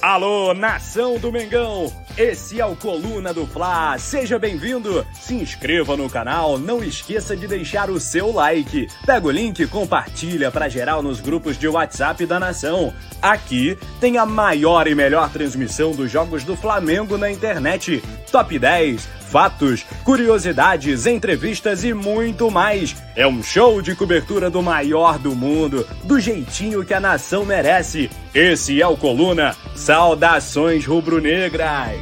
Alô, nação do Mengão! Esse é o Coluna do Fla. Seja bem-vindo. Se inscreva no canal, não esqueça de deixar o seu like. Pega o link e compartilha para geral nos grupos de WhatsApp da nação. Aqui tem a maior e melhor transmissão dos jogos do Flamengo na internet. Top 10 fatos, curiosidades, entrevistas e muito mais. É um show de cobertura do maior do mundo, do jeitinho que a nação merece. Esse é o Coluna. Saudações rubro-negras.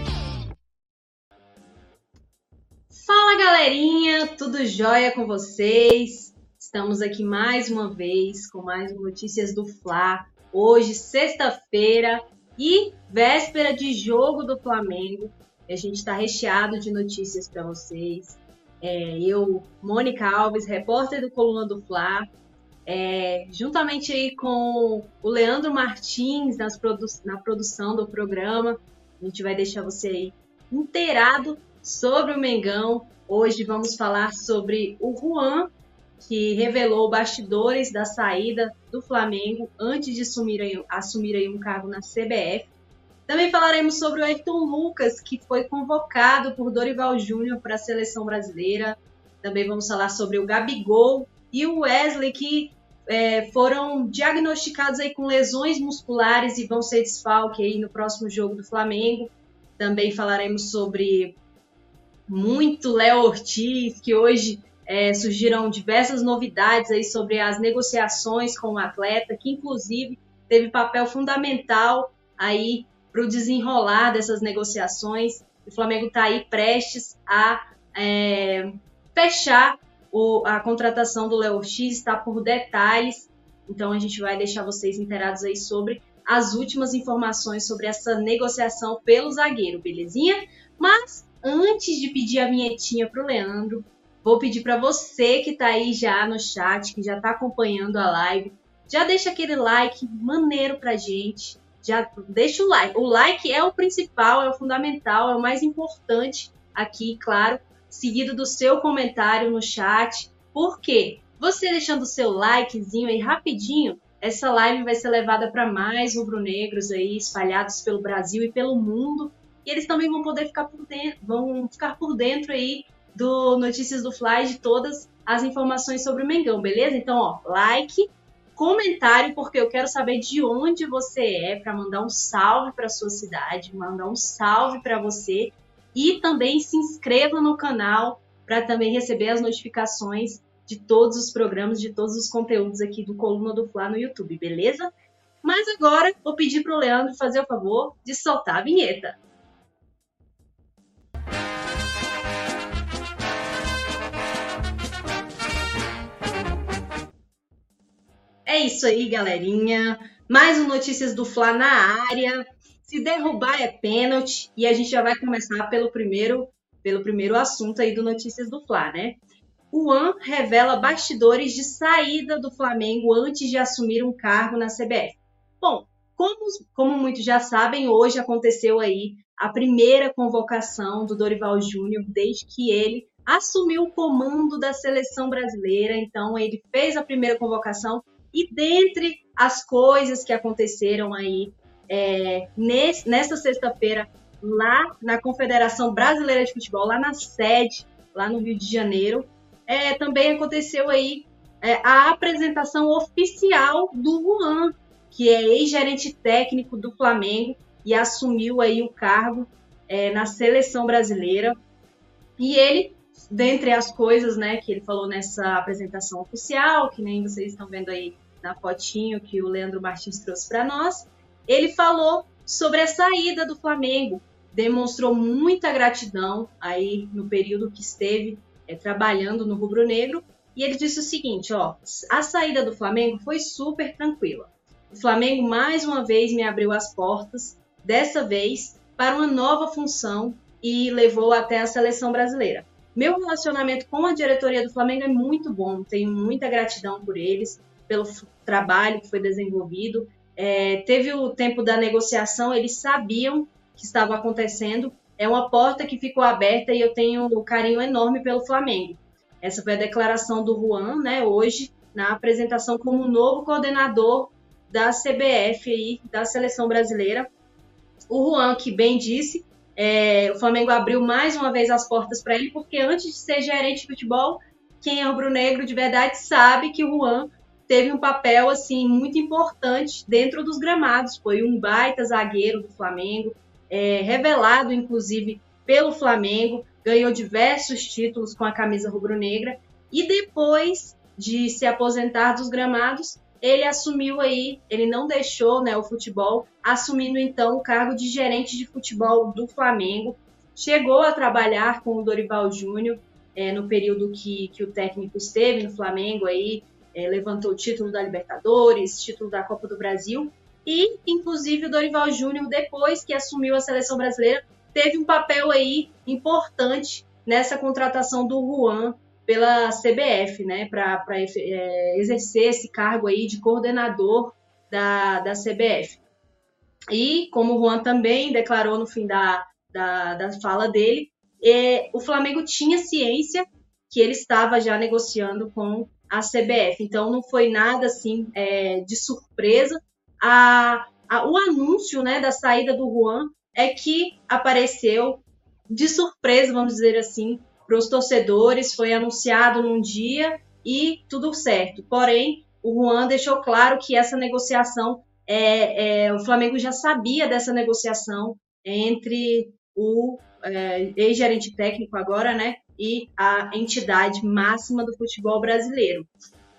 Fala galerinha, tudo jóia com vocês? Estamos aqui mais uma vez com mais notícias do Fla. Hoje, sexta-feira e véspera de jogo do Flamengo. A gente está recheado de notícias para vocês. É, eu, Mônica Alves, repórter do Coluna do Fla, é, juntamente aí com o Leandro Martins nas produ na produção do programa, a gente vai deixar você aí inteirado sobre o Mengão. Hoje vamos falar sobre o Juan, que revelou bastidores da saída do Flamengo antes de assumir assumir aí um cargo na CBF. Também falaremos sobre o Ayrton Lucas, que foi convocado por Dorival Júnior para a seleção brasileira. Também vamos falar sobre o Gabigol e o Wesley, que é, foram diagnosticados aí com lesões musculares e vão ser desfalque aí no próximo jogo do Flamengo. Também falaremos sobre muito Léo Ortiz, que hoje é, surgiram diversas novidades aí sobre as negociações com o atleta, que inclusive teve papel fundamental aí para o desenrolar dessas negociações. O Flamengo está aí prestes a é, fechar o, a contratação do Léo X, está por detalhes. Então a gente vai deixar vocês inteirados aí sobre as últimas informações sobre essa negociação pelo zagueiro, belezinha? Mas antes de pedir a vinhetinha para o Leandro, vou pedir para você que está aí já no chat, que já está acompanhando a live, já deixa aquele like maneiro para gente já deixa o like. O like é o principal, é o fundamental, é o mais importante aqui, claro, seguido do seu comentário no chat. Por quê? Você deixando o seu likezinho aí rapidinho, essa live vai ser levada para mais rubro-negros aí espalhados pelo Brasil e pelo mundo. E eles também vão poder ficar por dentro, vão ficar por dentro aí do Notícias do Fly de todas as informações sobre o Mengão, beleza? Então, ó, like, comentário, porque eu quero saber de onde você é, para mandar um salve para sua cidade, mandar um salve para você e também se inscreva no canal para também receber as notificações de todos os programas, de todos os conteúdos aqui do Coluna do Fla no YouTube, beleza? Mas agora vou pedir para o Leandro fazer o favor de soltar a vinheta. É isso aí, galerinha. Mais um Notícias do Fla na área. Se derrubar é pênalti e a gente já vai começar pelo primeiro, pelo primeiro assunto aí do Notícias do Fla, né? O AN revela bastidores de saída do Flamengo antes de assumir um cargo na CBF. Bom, como, como muitos já sabem, hoje aconteceu aí a primeira convocação do Dorival Júnior desde que ele assumiu o comando da seleção brasileira. Então, ele fez a primeira convocação e dentre as coisas que aconteceram aí é, nesse, sexta-feira, lá na Confederação Brasileira de Futebol, lá na sede, lá no Rio de Janeiro, é, também aconteceu aí é, a apresentação oficial do Juan, que é ex-gerente técnico do Flamengo e assumiu aí o cargo é, na seleção brasileira. E ele, dentre as coisas né, que ele falou nessa apresentação oficial, que nem vocês estão vendo aí na fotinho que o Leandro Martins trouxe para nós, ele falou sobre a saída do Flamengo, demonstrou muita gratidão aí no período que esteve é, trabalhando no Rubro Negro, e ele disse o seguinte, ó, a saída do Flamengo foi super tranquila. O Flamengo mais uma vez me abriu as portas, dessa vez para uma nova função e levou até a seleção brasileira. Meu relacionamento com a diretoria do Flamengo é muito bom, tenho muita gratidão por eles pelo trabalho que foi desenvolvido. É, teve o tempo da negociação, eles sabiam que estava acontecendo. É uma porta que ficou aberta e eu tenho um carinho enorme pelo Flamengo. Essa foi a declaração do Juan, né, hoje, na apresentação como novo coordenador da CBF aí, da seleção brasileira. O Juan, que bem disse, é, o Flamengo abriu mais uma vez as portas para ele, porque antes de ser gerente de futebol, quem é rubro-negro de verdade sabe que o Juan teve um papel assim muito importante dentro dos gramados. Foi um baita zagueiro do Flamengo, é, revelado inclusive pelo Flamengo, ganhou diversos títulos com a camisa rubro-negra e depois de se aposentar dos gramados, ele assumiu aí, ele não deixou né, o futebol, assumindo então o cargo de gerente de futebol do Flamengo. Chegou a trabalhar com o Dorival Júnior é, no período que, que o técnico esteve no Flamengo aí, é, levantou o título da Libertadores, título da Copa do Brasil, e inclusive o Dorival Júnior, depois que assumiu a seleção brasileira, teve um papel aí importante nessa contratação do Juan pela CBF, né, para é, exercer esse cargo aí de coordenador da, da CBF. E, como o Juan também declarou no fim da, da, da fala dele, é, o Flamengo tinha ciência que ele estava já negociando com a CBF. Então, não foi nada assim é, de surpresa. A, a, o anúncio né, da saída do Juan é que apareceu de surpresa, vamos dizer assim, para os torcedores, foi anunciado num dia e tudo certo. Porém, o Juan deixou claro que essa negociação, é, é o Flamengo já sabia dessa negociação entre o é, ex-gerente técnico agora, né, e a entidade máxima do futebol brasileiro.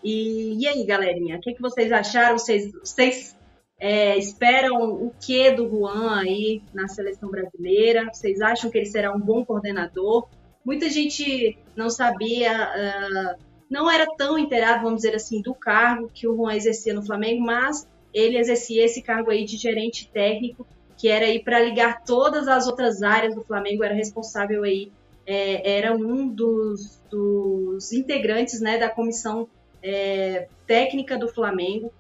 E, e aí, galerinha, o que, que vocês acharam? Vocês, vocês é, esperam o que do Juan aí na seleção brasileira? Vocês acham que ele será um bom coordenador? Muita gente não sabia, uh, não era tão inteirado, vamos dizer assim, do cargo que o Juan exercia no Flamengo, mas ele exercia esse cargo aí de gerente técnico, que era aí para ligar todas as outras áreas do Flamengo, era responsável aí, é, era um dos, dos, integrantes né, da comissão é, técnica do Flamengo,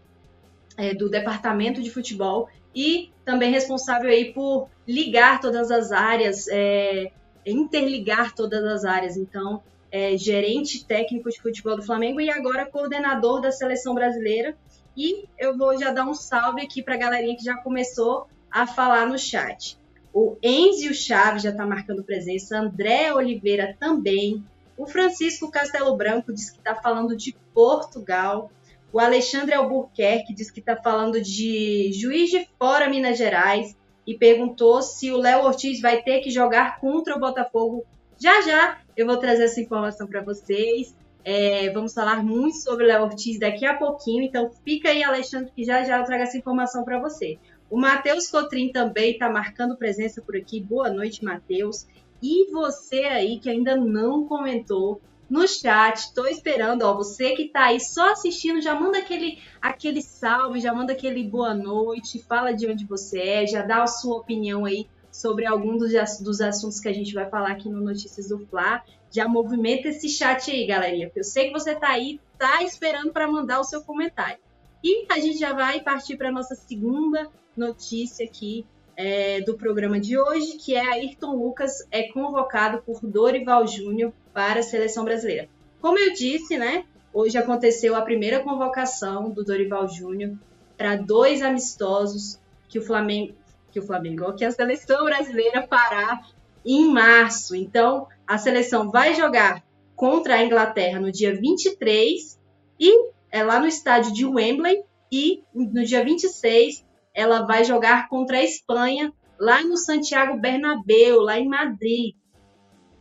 é, do departamento de futebol, e também responsável aí por ligar todas as áreas, é, interligar todas as áreas. Então, é, gerente técnico de futebol do Flamengo e agora coordenador da seleção brasileira. E eu vou já dar um salve aqui para a galerinha que já começou a falar no chat. O Enzio Chaves já está marcando presença, André Oliveira também. O Francisco Castelo Branco diz que está falando de Portugal. O Alexandre Albuquerque diz que está falando de Juiz de Fora, Minas Gerais e perguntou se o Léo Ortiz vai ter que jogar contra o Botafogo. Já já eu vou trazer essa informação para vocês. É, vamos falar muito sobre o Léo Ortiz daqui a pouquinho, então fica aí, Alexandre, que já já eu trago essa informação para você. O Matheus Cotrim também está marcando presença por aqui. Boa noite, Matheus. E você aí que ainda não comentou, no chat. Estou esperando, ó, você que está aí só assistindo, já manda aquele aquele salve, já manda aquele boa noite, fala de onde você é, já dá a sua opinião aí sobre algum dos, dos assuntos que a gente vai falar aqui no Notícias do Fla. Já movimenta esse chat aí, galerinha, eu sei que você está aí, tá esperando para mandar o seu comentário. E a gente já vai partir para nossa segunda notícia aqui é, do programa de hoje, que é Ayrton Lucas é convocado por Dorival Júnior para a seleção brasileira. Como eu disse, né, hoje aconteceu a primeira convocação do Dorival Júnior para dois amistosos que o Flamengo, que o Flamengo, que a seleção brasileira fará em março. Então, a seleção vai jogar contra a Inglaterra no dia 23 e é lá no estádio de Wembley e no dia 26 ela vai jogar contra a Espanha lá no Santiago Bernabéu, lá em Madrid.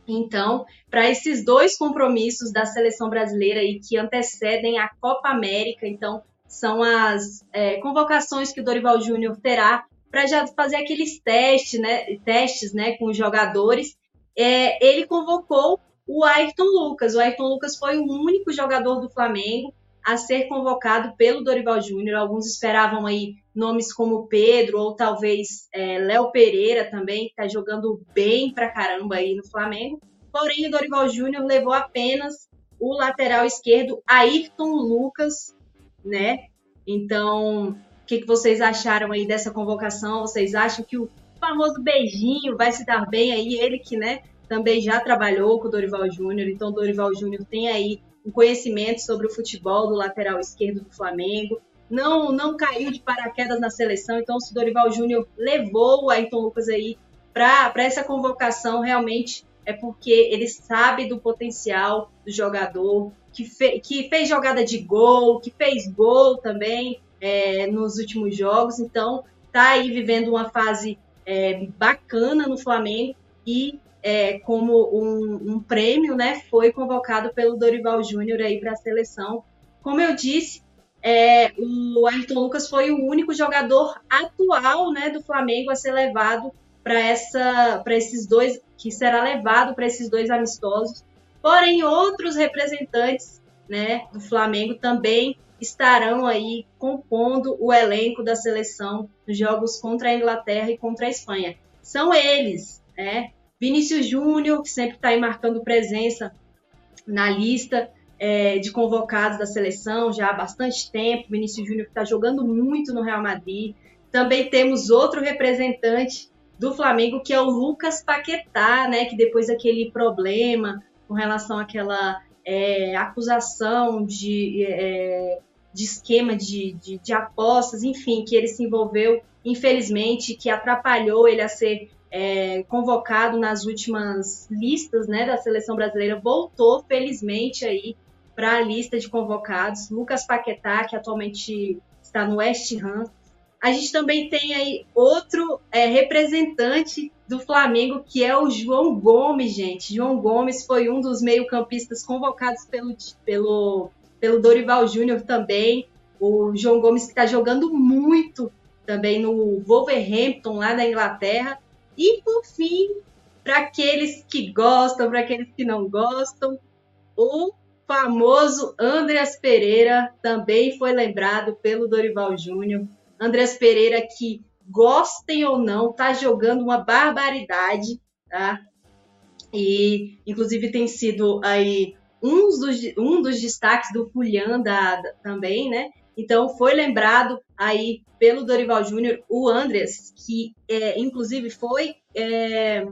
Então, para esses dois compromissos da seleção brasileira aí que antecedem a Copa América, então são as é, convocações que o Dorival Júnior terá para já fazer aqueles testes, né, testes, né, com os jogadores. É, ele convocou o Ayrton Lucas. O Ayrton Lucas foi o único jogador do Flamengo a ser convocado pelo Dorival Júnior. Alguns esperavam aí nomes como Pedro ou talvez é, Léo Pereira também, que está jogando bem pra caramba aí no Flamengo. Porém, o Dorival Júnior levou apenas o lateral esquerdo Ayrton Lucas, né? Então, o que, que vocês acharam aí dessa convocação? Vocês acham que o famoso beijinho vai se dar bem aí? Ele que, né, também já trabalhou com o Dorival Júnior, então o Dorival Júnior tem aí um conhecimento sobre o futebol do lateral esquerdo do Flamengo. não não caiu de paraquedas na seleção. Então, o Dorival Júnior levou o Ayrton Lucas aí para essa convocação, realmente é porque ele sabe do potencial do jogador, que, fe, que fez jogada de gol, que fez gol também é, nos últimos jogos. Então, tá aí vivendo uma fase é, bacana no Flamengo e é, como um, um, prêmio, né, foi convocado pelo Dorival Júnior aí para a seleção. Como eu disse, é, o Ayrton Lucas foi o único jogador atual, né, do Flamengo a ser levado para essa, para esses dois, que será levado para esses dois amistosos. Porém, outros representantes, né, do Flamengo também estarão aí compondo o elenco da seleção nos jogos contra a Inglaterra e contra a Espanha. São eles, né? Vinícius Júnior, que sempre está aí marcando presença na lista é, de convocados da seleção já há bastante tempo. Vinícius Júnior que está jogando muito no Real Madrid. Também temos outro representante do Flamengo, que é o Lucas Paquetá, né? Que depois daquele problema com relação àquela é, acusação de, é, de esquema de, de, de, apostas, enfim, que ele se envolveu, infelizmente, que atrapalhou ele a ser é, convocado nas últimas listas né, da seleção brasileira, voltou felizmente aí para a lista de convocados. Lucas Paquetá, que atualmente está no West Ham. A gente também tem aí outro é, representante do Flamengo, que é o João Gomes, gente. João Gomes foi um dos meio-campistas convocados pelo, pelo, pelo Dorival Júnior também. O João Gomes que está jogando muito também no Wolverhampton, lá na Inglaterra. E, por fim, para aqueles que gostam, para aqueles que não gostam, o famoso Andreas Pereira também foi lembrado pelo Dorival Júnior. Andreas Pereira que gostem ou não, tá jogando uma barbaridade, tá? E inclusive tem sido aí um dos, um dos destaques do Fulian da, da, também, né? Então foi lembrado aí pelo Dorival Júnior o Andres, que é, inclusive foi é,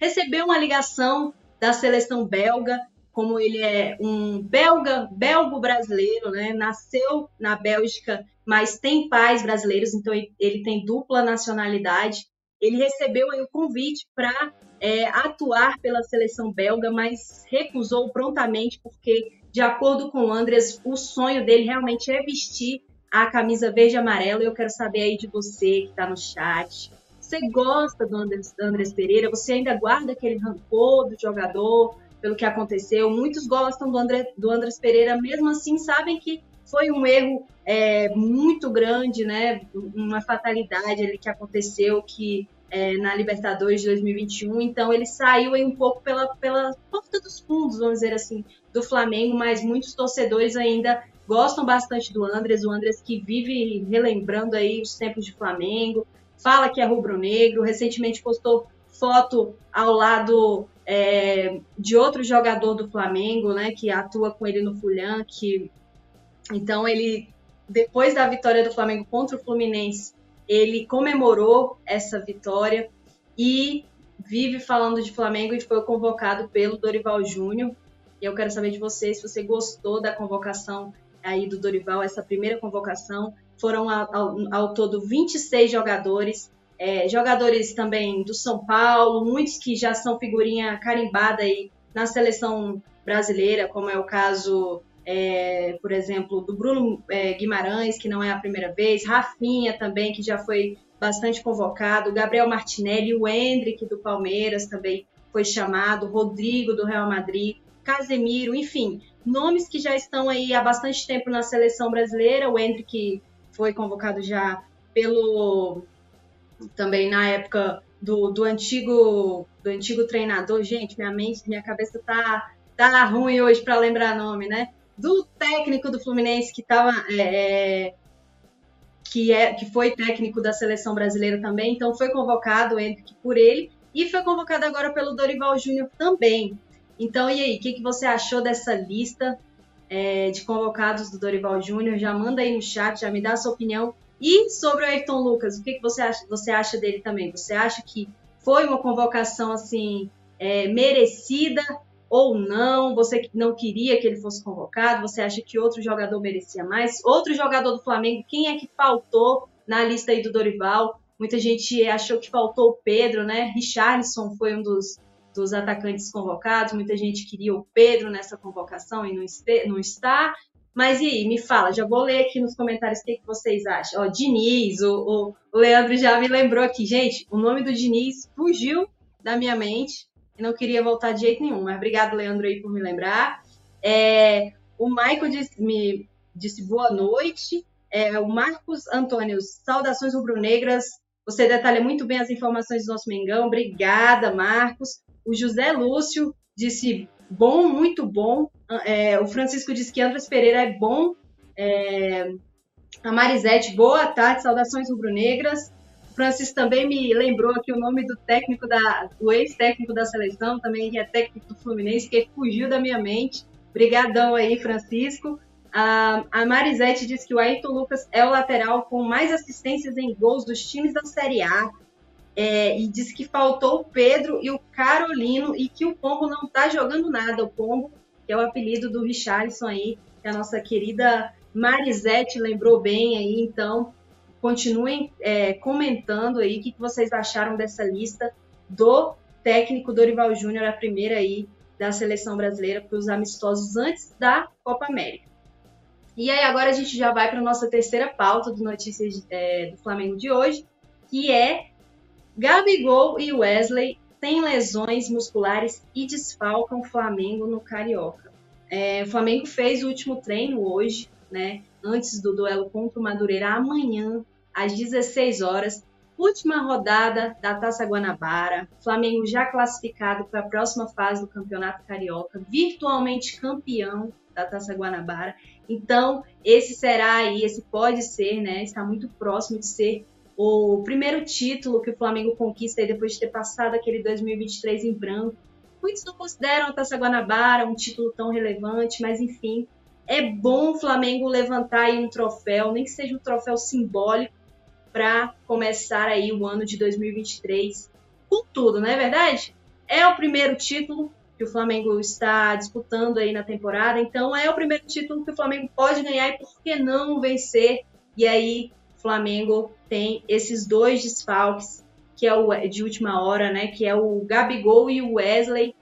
recebeu uma ligação da seleção belga, como ele é um belga, belgo brasileiro, né? Nasceu na Bélgica mas tem pais brasileiros, então ele tem dupla nacionalidade. Ele recebeu aí o convite para é, atuar pela seleção belga, mas recusou prontamente, porque, de acordo com o Andres, o sonho dele realmente é vestir a camisa verde e amarela. Eu quero saber aí de você que está no chat. Você gosta do Andres, do Andres Pereira? Você ainda guarda aquele rancor do jogador pelo que aconteceu? Muitos gostam do, André, do Andres Pereira, mesmo assim sabem que foi um erro é, muito grande, né? Uma fatalidade ali que aconteceu que é, na Libertadores de 2021. Então ele saiu aí um pouco pela, pela porta dos fundos, vamos dizer assim, do Flamengo, mas muitos torcedores ainda gostam bastante do Andres, o Andres que vive relembrando aí os tempos de Flamengo, fala que é rubro-negro, recentemente postou foto ao lado é, de outro jogador do Flamengo, né, que atua com ele no Fulham, que então ele depois da vitória do Flamengo contra o Fluminense, ele comemorou essa vitória e vive falando de Flamengo e foi convocado pelo Dorival Júnior. E eu quero saber de você se você gostou da convocação aí do Dorival, essa primeira convocação. Foram ao, ao, ao todo 26 jogadores, é, jogadores também do São Paulo, muitos que já são figurinha carimbada aí na seleção brasileira, como é o caso é, por exemplo, do Bruno é, Guimarães, que não é a primeira vez, Rafinha também, que já foi bastante convocado, Gabriel Martinelli, o Hendrick do Palmeiras também foi chamado, Rodrigo do Real Madrid, Casemiro, enfim, nomes que já estão aí há bastante tempo na seleção brasileira, o Hendrick foi convocado já pelo também na época do, do antigo do antigo treinador, gente, minha mente, minha cabeça tá tá ruim hoje para lembrar nome, né? do técnico do Fluminense que estava é, é, que é que foi técnico da seleção brasileira também, então foi convocado Henrique por ele e foi convocado agora pelo Dorival Júnior também. Então e aí, o que, que você achou dessa lista é, de convocados do Dorival Júnior? Já manda aí no chat, já me dá a sua opinião. E sobre o Ayrton Lucas, o que, que você, acha, você acha dele também? Você acha que foi uma convocação assim é, merecida ou não? Você não queria que ele fosse convocado? Você acha que outro jogador merecia mais? Outro jogador do Flamengo, quem é que faltou na lista aí do Dorival? Muita gente achou que faltou o Pedro, né? Richarlison foi um dos, dos atacantes convocados. Muita gente queria o Pedro nessa convocação e não, este, não está. Mas e aí, me fala, já vou ler aqui nos comentários o que, que vocês acham. Ó, Diniz, o, o, Leandro já me lembrou aqui. Gente, o nome do Diniz fugiu da minha mente e não queria voltar de jeito nenhum. Mas obrigado, Leandro, aí por me lembrar. É, o Michael disse, me disse boa noite. É, o Marcos Antônio, saudações rubro-negras. Você detalha muito bem as informações do nosso Mengão. Obrigada, Marcos. O José Lúcio disse bom, muito bom. É, o Francisco disse que Andrés Pereira é bom. É, a Marisete, boa tarde, saudações rubro-negras. O Francisco também me lembrou aqui o nome do técnico da, do ex-técnico da seleção, também que é técnico do Fluminense, que fugiu da minha mente. Obrigadão aí, Francisco. A, a Marisete disse que o Ayrton Lucas é o lateral com mais assistências em gols dos times da Série A. É, e disse que faltou o Pedro e o Carolino e que o Pombo não está jogando nada. O Pombo, que é o apelido do Richarlison aí, que a nossa querida Marisete lembrou bem aí. Então, continuem é, comentando aí o que, que vocês acharam dessa lista do técnico Dorival Júnior, a primeira aí da seleção brasileira para os amistosos antes da Copa América. E aí agora a gente já vai para a nossa terceira pauta do Notícias é, do Flamengo de hoje, que é Gabigol e Wesley têm lesões musculares e desfalcam o Flamengo no Carioca. É, o Flamengo fez o último treino hoje, né? Antes do duelo contra o Madureira amanhã, às 16 horas. Última rodada da Taça Guanabara. Flamengo já classificado para a próxima fase do Campeonato Carioca, virtualmente campeão da Taça Guanabara. Então, esse será aí, esse pode ser, né? Está muito próximo de ser o primeiro título que o Flamengo conquista depois de ter passado aquele 2023 em branco. Muitos não consideram a Taça Guanabara um título tão relevante, mas enfim, é bom o Flamengo levantar aí um troféu, nem que seja um troféu simbólico, para começar aí o ano de 2023 com tudo, não é verdade? É o primeiro título que o Flamengo está disputando aí na temporada, então é o primeiro título que o Flamengo pode ganhar e por que não vencer? E aí Flamengo tem esses dois desfalques, que é o de última hora, né? Que é o Gabigol e o Wesley,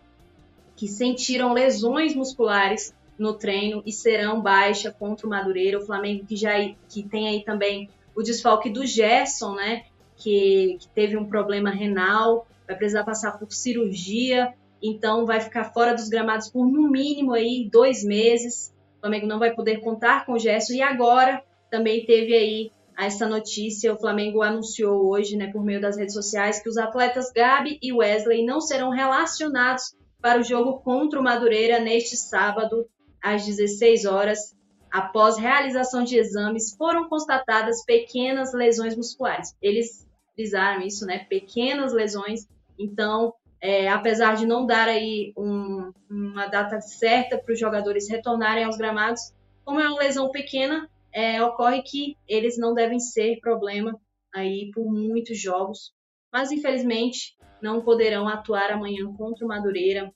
que sentiram lesões musculares no treino e serão baixa contra o Madureira. O Flamengo que já que tem aí também o desfalque do Gerson, né? Que, que teve um problema renal, vai precisar passar por cirurgia, então vai ficar fora dos gramados por no mínimo aí dois meses. O Flamengo não vai poder contar com o Gerson e agora também teve aí a essa notícia, o Flamengo anunciou hoje, né, por meio das redes sociais, que os atletas Gabi e Wesley não serão relacionados para o jogo contra o Madureira neste sábado, às 16 horas. Após realização de exames, foram constatadas pequenas lesões musculares. Eles frisaram isso, né? Pequenas lesões. Então, é, apesar de não dar aí um, uma data certa para os jogadores retornarem aos gramados, como é uma lesão pequena, é, ocorre que eles não devem ser problema aí por muitos jogos, mas infelizmente não poderão atuar amanhã contra o Madureira.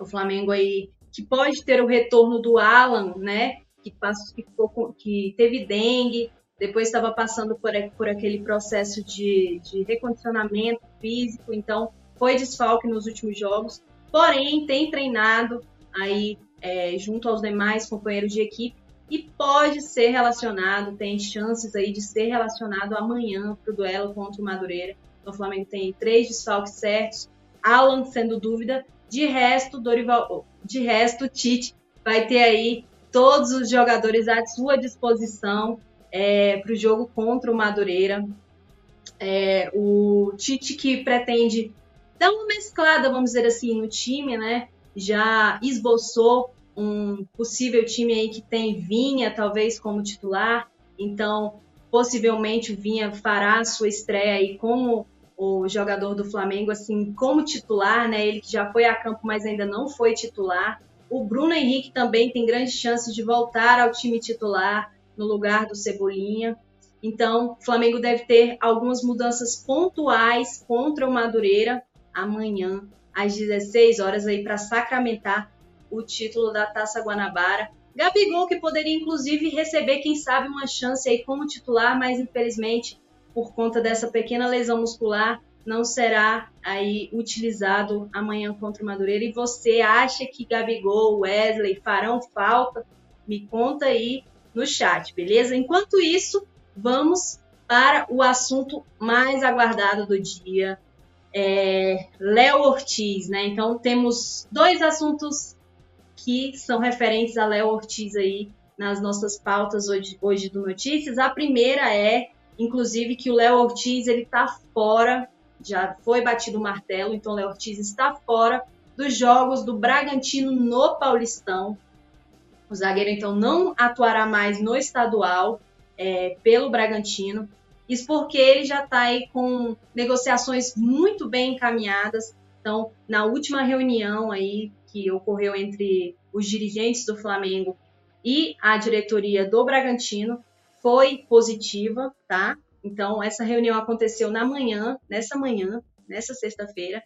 O Flamengo aí que pode ter o retorno do Alan, né? Que, passou, que, ficou, que teve dengue, depois estava passando por, por aquele processo de, de recondicionamento físico, então foi desfalque nos últimos jogos, porém tem treinado aí é, junto aos demais companheiros de equipe e pode ser relacionado, tem chances aí de ser relacionado amanhã para o duelo contra o Madureira. Então, o Flamengo tem três desfalques certos, Alan sendo dúvida, de resto, Dorival, de resto, Tite vai ter aí todos os jogadores à sua disposição é, para o jogo contra o Madureira. É, o Tite que pretende dar uma mesclada, vamos dizer assim, no time, né? Já esboçou um possível time aí que tem Vinha, talvez, como titular. Então, possivelmente o Vinha fará a sua estreia aí como o jogador do Flamengo, assim, como titular, né? Ele que já foi a campo, mas ainda não foi titular. O Bruno Henrique também tem grandes chances de voltar ao time titular no lugar do Cebolinha. Então, o Flamengo deve ter algumas mudanças pontuais contra o Madureira amanhã às 16 horas aí para sacramentar o título da Taça Guanabara. Gabigol que poderia inclusive receber, quem sabe, uma chance aí como titular, mas infelizmente por conta dessa pequena lesão muscular não será aí utilizado amanhã contra o Madureira. E você acha que Gabigol, Wesley farão falta? Me conta aí no chat, beleza? Enquanto isso, vamos para o assunto mais aguardado do dia, é Léo Ortiz, né? Então temos dois assuntos que são referentes a Léo Ortiz aí nas nossas pautas hoje, hoje do Notícias. A primeira é, inclusive, que o Léo Ortiz ele tá fora já foi batido o martelo, então Léo Ortiz está fora dos jogos do Bragantino no Paulistão. O zagueiro então não atuará mais no estadual é, pelo Bragantino. Isso porque ele já está aí com negociações muito bem encaminhadas. Então, na última reunião aí que ocorreu entre os dirigentes do Flamengo e a diretoria do Bragantino, foi positiva, tá? Então, essa reunião aconteceu na manhã, nessa manhã, nessa sexta-feira,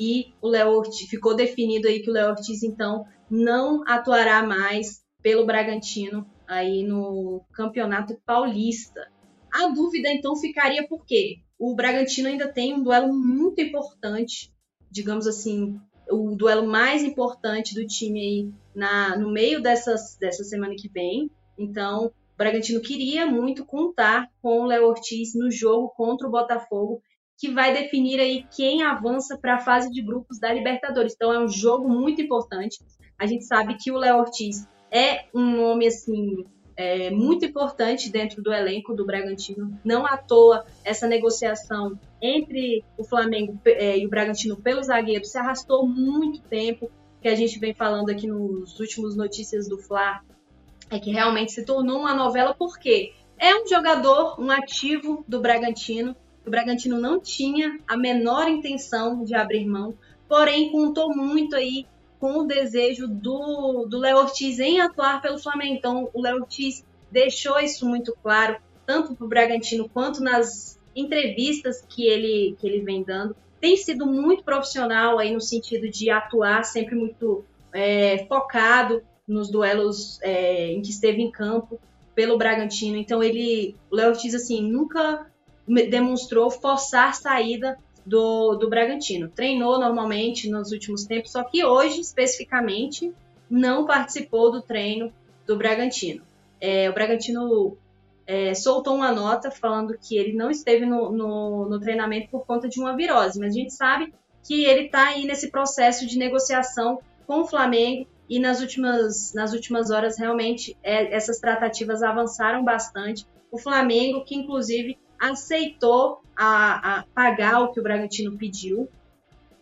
e o Léo Ortiz, ficou definido aí que o Léo Ortiz, então, não atuará mais pelo Bragantino aí no Campeonato Paulista. A dúvida, então, ficaria por quê? O Bragantino ainda tem um duelo muito importante, digamos assim, o duelo mais importante do time aí na, no meio dessas, dessa semana que vem. Então, o Bragantino queria muito contar com o Léo Ortiz no jogo contra o Botafogo, que vai definir aí quem avança para a fase de grupos da Libertadores. Então é um jogo muito importante. A gente sabe que o Léo Ortiz é um nome assim é, muito importante dentro do elenco do Bragantino. Não à toa essa negociação entre o Flamengo é, e o Bragantino pelo zagueiro se arrastou muito tempo, que a gente vem falando aqui nos últimos notícias do Fla é que realmente se tornou uma novela porque é um jogador, um ativo do Bragantino. O Bragantino não tinha a menor intenção de abrir mão, porém contou muito aí com o desejo do, do Léo Ortiz em atuar pelo Flamengo. Então, o Léo Ortiz deixou isso muito claro, tanto para o Bragantino quanto nas entrevistas que ele, que ele vem dando. Tem sido muito profissional aí no sentido de atuar sempre muito é, focado nos duelos é, em que esteve em campo pelo Bragantino. Então ele, o Léo Ortiz assim nunca demonstrou forçar saída do, do Bragantino. Treinou normalmente nos últimos tempos, só que hoje especificamente não participou do treino do Bragantino. É, o Bragantino é, soltou uma nota falando que ele não esteve no, no, no, treinamento por conta de uma virose, mas a gente sabe que ele está aí nesse processo de negociação com o Flamengo e nas últimas, nas últimas horas realmente é, essas tratativas avançaram bastante. O Flamengo, que inclusive aceitou a, a pagar o que o Bragantino pediu,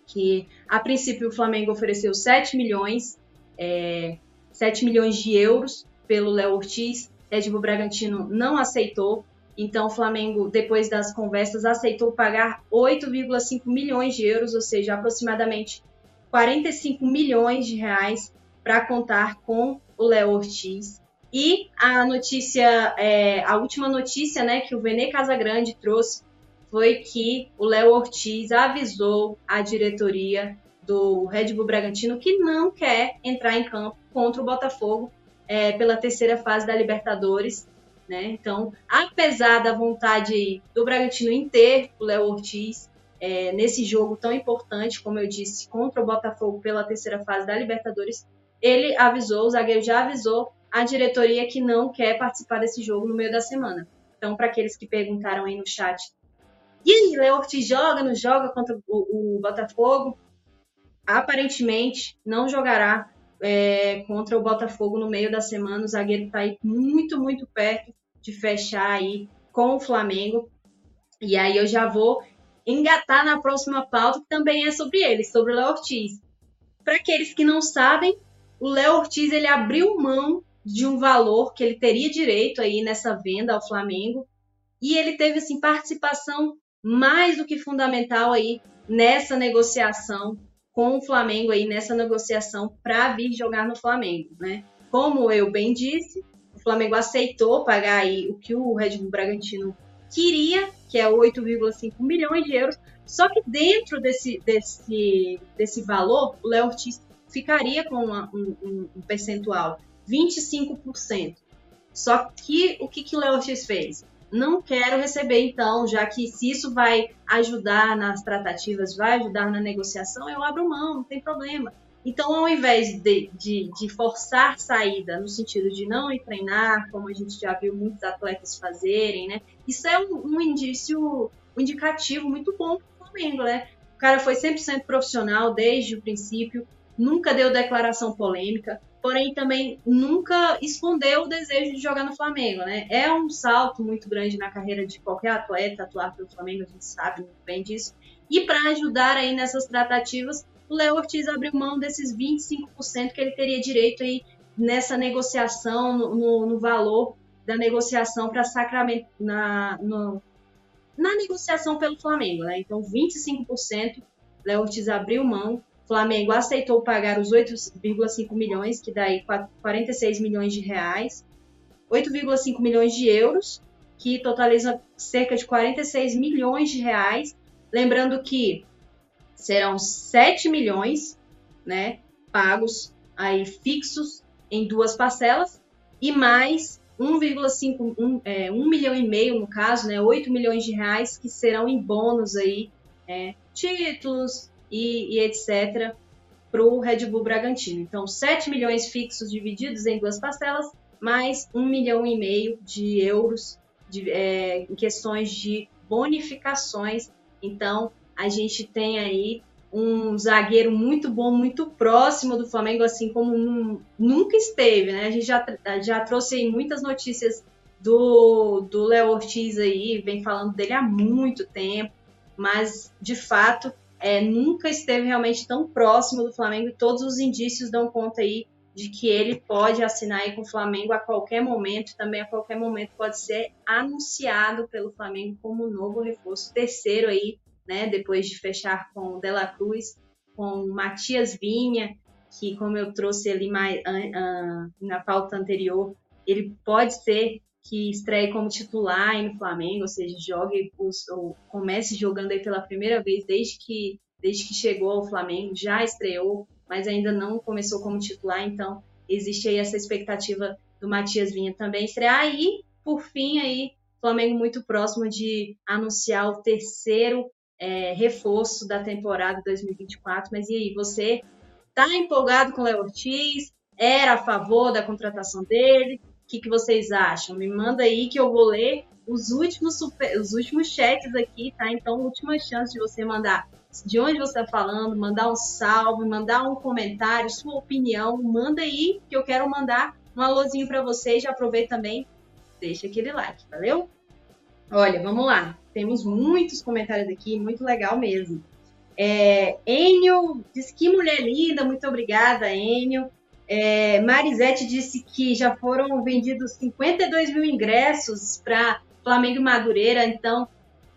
que a princípio o Flamengo ofereceu 7 milhões, é, 7 milhões de euros pelo Léo Ortiz, Red Bull Bragantino não aceitou, então o Flamengo, depois das conversas, aceitou pagar 8,5 milhões de euros, ou seja, aproximadamente 45 milhões de reais para contar com o Léo Ortiz. E a notícia, é, a última notícia né, que o Vene Casagrande trouxe foi que o Léo Ortiz avisou a diretoria do Red Bull Bragantino que não quer entrar em campo contra o Botafogo é, pela terceira fase da Libertadores. Né? Então, apesar da vontade do Bragantino em ter o Léo Ortiz é, nesse jogo tão importante, como eu disse, contra o Botafogo pela terceira fase da Libertadores, ele avisou, o zagueiro já avisou a diretoria que não quer participar desse jogo no meio da semana. Então, para aqueles que perguntaram aí no chat, e aí, Léo Ortiz joga, não joga contra o, o Botafogo? Aparentemente, não jogará é, contra o Botafogo no meio da semana. O zagueiro está aí muito, muito perto de fechar aí com o Flamengo. E aí eu já vou engatar na próxima pauta, que também é sobre ele, sobre o Léo Ortiz. Para aqueles que não sabem, o Léo Ortiz ele abriu mão de um valor que ele teria direito aí nessa venda ao Flamengo e ele teve assim participação mais do que fundamental aí nessa negociação com o Flamengo aí nessa negociação para vir jogar no Flamengo, né? Como eu bem disse, o Flamengo aceitou pagar aí o que o Red Bull Bragantino queria, que é 8,5 milhões de euros. Só que dentro desse, desse, desse valor, o Léo Ortiz ficaria com uma, um, um, percentual, 25%. Só que o que, que Léo Ortiz fez? Não quero receber, então, já que se isso vai ajudar nas tratativas, vai ajudar na negociação, eu abro mão, não tem problema. Então, ao invés de, de, de, forçar saída no sentido de não ir treinar, como a gente já viu muitos atletas fazerem, né? Isso é um, um indício, um indicativo muito bom para o Flamengo, né? O cara foi 100% profissional desde o princípio, nunca deu declaração polêmica, porém também nunca escondeu o desejo de jogar no Flamengo, né? É um salto muito grande na carreira de qualquer atleta atuar pelo Flamengo, a gente sabe muito bem disso. E para ajudar aí nessas tratativas, o Léo Ortiz abriu mão desses 25% que ele teria direito aí nessa negociação, no, no valor da negociação para Sacramento, na, no, na negociação pelo Flamengo, né? Então, 25%, Léo Ortiz abriu mão, Flamengo aceitou pagar os 8,5 milhões, que dá aí 46 milhões de reais, 8,5 milhões de euros, que totaliza cerca de 46 milhões de reais. Lembrando que serão 7 milhões, né, pagos aí fixos em duas parcelas e mais 1,5 1, é, 1 milhão e meio no caso, né, 8 milhões de reais que serão em bônus aí, é, títulos e, e etc para o Red Bull Bragantino. Então, 7 milhões fixos divididos em duas parcelas, mais 1 milhão e meio de euros de, é, em questões de bonificações. Então, a gente tem aí um zagueiro muito bom, muito próximo do Flamengo, assim como nunca esteve, né? A gente já, já trouxe muitas notícias do, do Léo Ortiz aí, vem falando dele há muito tempo, mas de fato é, nunca esteve realmente tão próximo do Flamengo e todos os indícios dão conta aí de que ele pode assinar aí com o Flamengo a qualquer momento, também a qualquer momento pode ser anunciado pelo Flamengo como novo reforço, terceiro aí né? Depois de fechar com o Dela Cruz, com Matias Vinha, que como eu trouxe ali mais, uh, uh, na pauta anterior, ele pode ser que estreie como titular no Flamengo, ou seja, jogue ou comece jogando aí pela primeira vez desde que desde que chegou ao Flamengo, já estreou, mas ainda não começou como titular, então existe aí essa expectativa do Matias Vinha também estrear e por fim aí Flamengo muito próximo de anunciar o terceiro é, reforço da temporada 2024. Mas e aí, você tá empolgado com o Léo Ortiz? Era a favor da contratação dele? O que, que vocês acham? Me manda aí que eu vou ler os últimos, super, os últimos chats aqui, tá? Então, última chance de você mandar de onde você está falando, mandar um salve, mandar um comentário, sua opinião, manda aí que eu quero mandar um alôzinho para vocês. Já aproveita também, deixa aquele like, valeu? Olha, vamos lá. Temos muitos comentários aqui, muito legal mesmo. É, Enio diz que mulher linda, muito obrigada, Enio. É, Marisete disse que já foram vendidos 52 mil ingressos para Flamengo e Madureira. Então,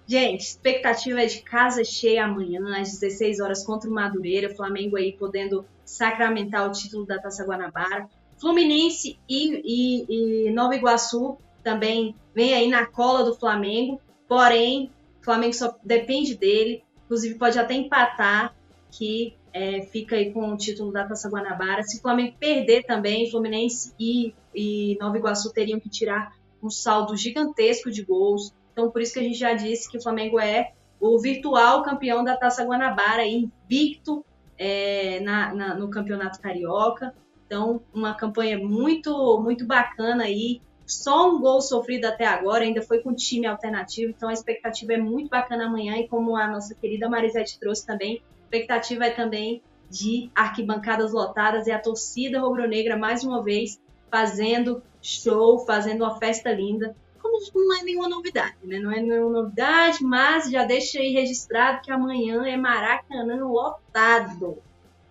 gente, expectativa é de casa cheia amanhã, às 16 horas, contra o Madureira. Flamengo aí podendo sacramentar o título da Taça Guanabara. Fluminense e, e, e Nova Iguaçu também vem aí na cola do Flamengo. Porém, o Flamengo só depende dele, inclusive pode até empatar, que é, fica aí com o título da Taça Guanabara. Se o Flamengo perder também, Fluminense e, e Nova Iguaçu teriam que tirar um saldo gigantesco de gols. Então, por isso que a gente já disse que o Flamengo é o virtual campeão da Taça Guanabara, invicto é, na, na, no Campeonato Carioca. Então, uma campanha muito, muito bacana aí só um gol sofrido até agora, ainda foi com time alternativo, então a expectativa é muito bacana amanhã e como a nossa querida Marisete trouxe também, expectativa é também de arquibancadas lotadas e a torcida rubro-negra mais uma vez fazendo show, fazendo uma festa linda. Como não é nenhuma novidade, né? Não é nenhuma novidade, mas já deixa aí registrado que amanhã é Maracanã lotado.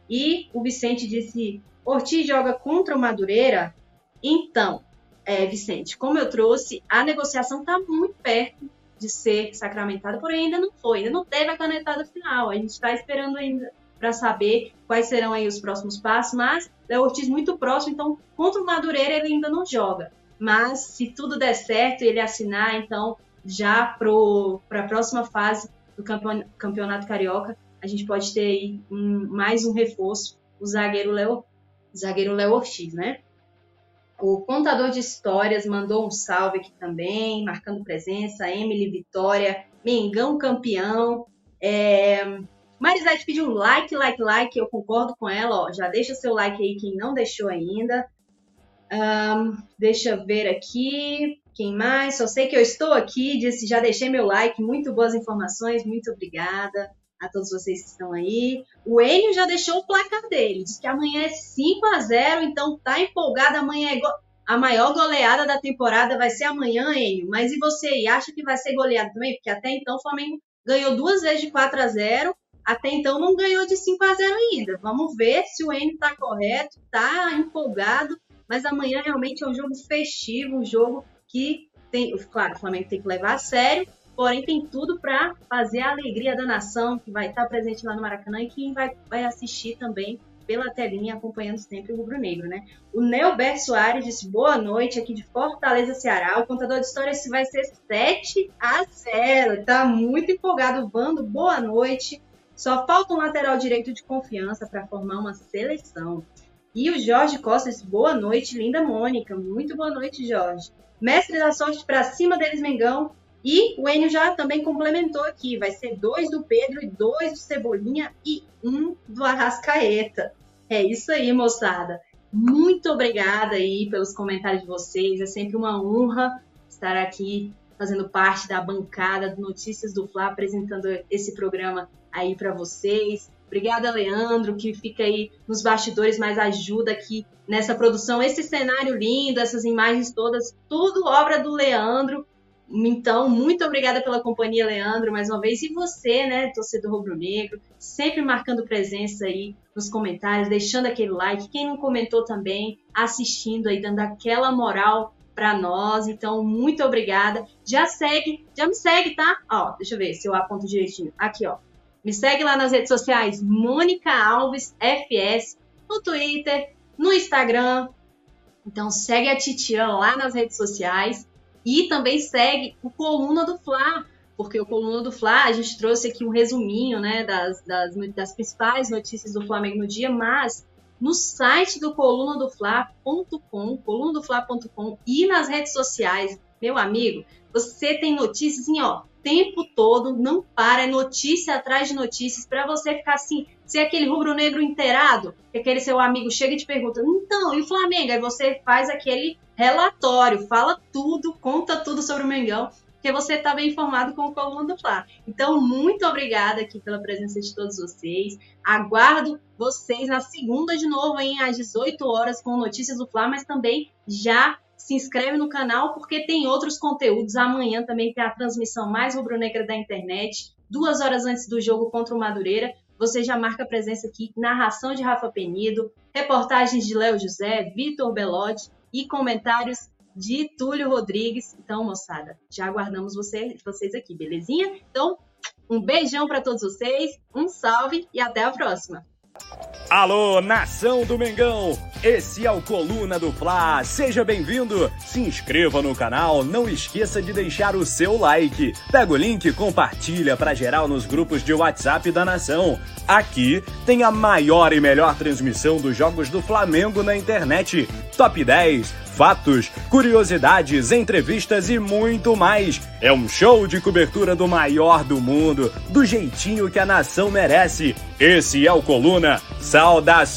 E o Vicente disse: Ortiz joga contra o Madureira? Então, é, Vicente, como eu trouxe, a negociação está muito perto de ser sacramentada, porém ainda não foi, ainda não teve a canetada final. A gente está esperando ainda para saber quais serão aí os próximos passos, mas Léo Ortiz muito próximo, então contra o Madureira ele ainda não joga. Mas se tudo der certo ele assinar, então já para a próxima fase do campeonato carioca, a gente pode ter aí um, mais um reforço, o zagueiro Léo, zagueiro Léo Ortiz, né? O contador de histórias mandou um salve aqui também, marcando presença. Emily Vitória, Mengão campeão. É... Marisete pediu like, like, like. Eu concordo com ela. Ó. Já deixa seu like aí quem não deixou ainda. Um, deixa eu ver aqui. Quem mais? Só sei que eu estou aqui. Disse, já deixei meu like. Muito boas informações. Muito obrigada a todos vocês que estão aí. O Enio já deixou o placar dele. Diz que amanhã é 5 a 0 então tá empolgado. Amanhã é a maior goleada da temporada vai ser amanhã, Enio. Mas e você? E acha que vai ser goleada também? Porque até então o Flamengo ganhou duas vezes de 4 a 0 até então não ganhou de 5 a 0 ainda. Vamos ver se o Enio tá correto, tá empolgado. Mas amanhã realmente é um jogo festivo, um jogo que tem, claro, o Flamengo tem que levar a sério, porém tem tudo para fazer a alegria da nação que vai estar presente lá no Maracanã e quem vai, vai assistir também pela telinha acompanhando sempre o Rubro Negro, né? O Neober Soares disse boa noite aqui de Fortaleza, Ceará. O contador de histórias vai ser 7 a 0. Tá muito empolgado, Vando. Boa noite. Só falta um lateral direito de confiança para formar uma seleção. E o Jorge Costa disse boa noite, linda Mônica. Muito boa noite, Jorge. Mestre da sorte para cima deles, Mengão. E o Enio já também complementou aqui. Vai ser dois do Pedro e dois do Cebolinha e um do Arrascaeta. É isso aí, moçada. Muito obrigada aí pelos comentários de vocês. É sempre uma honra estar aqui fazendo parte da bancada do Notícias do Fla, apresentando esse programa aí para vocês. Obrigada, Leandro, que fica aí nos bastidores, mas ajuda aqui nessa produção. Esse cenário lindo, essas imagens todas, tudo obra do Leandro. Então, muito obrigada pela companhia, Leandro, mais uma vez. E você, né, torcedor rubro-negro, sempre marcando presença aí nos comentários, deixando aquele like. Quem não comentou também, assistindo aí, dando aquela moral para nós. Então, muito obrigada. Já segue, já me segue, tá? Ó, deixa eu ver se eu aponto direitinho. Aqui, ó. Me segue lá nas redes sociais, Mônica Alves FS, no Twitter, no Instagram. Então, segue a Titian lá nas redes sociais. E também segue o Coluna do Fla, porque o Coluna do Fla, a gente trouxe aqui um resuminho né, das, das, das principais notícias do Flamengo no dia, mas no site do colunadofla.com, colunadofla.com e nas redes sociais, meu amigo, você tem notícias assim, ó, tempo todo, não para, é notícia atrás de notícias, para você ficar assim, ser aquele rubro-negro inteirado, que aquele seu amigo chega e te pergunta, então, e o Flamengo? Aí você faz aquele relatório, fala tudo, conta tudo sobre o Mengão, porque você está bem informado com o Coluna do Fla. Então, muito obrigada aqui pela presença de todos vocês. Aguardo vocês na segunda de novo, hein, às 18 horas, com notícias do Fla, mas também já se inscreve no canal porque tem outros conteúdos. Amanhã também tem a transmissão mais rubro-negra da internet, duas horas antes do jogo contra o Madureira. Você já marca presença aqui, narração de Rafa Penido, reportagens de Léo José, Vitor Belotti e comentários de Túlio Rodrigues. Então, moçada, já aguardamos você, vocês aqui, belezinha? Então, um beijão para todos vocês, um salve e até a próxima. Alô, nação do Mengão! Esse é o Coluna do Fla. Seja bem-vindo. Se inscreva no canal, não esqueça de deixar o seu like. Pega o link e compartilha para geral nos grupos de WhatsApp da nação. Aqui tem a maior e melhor transmissão dos jogos do Flamengo na internet. Top 10 fatos, curiosidades, entrevistas e muito mais. É um show de cobertura do maior do mundo, do jeitinho que a nação merece. Esse é o Coluna. Saudações!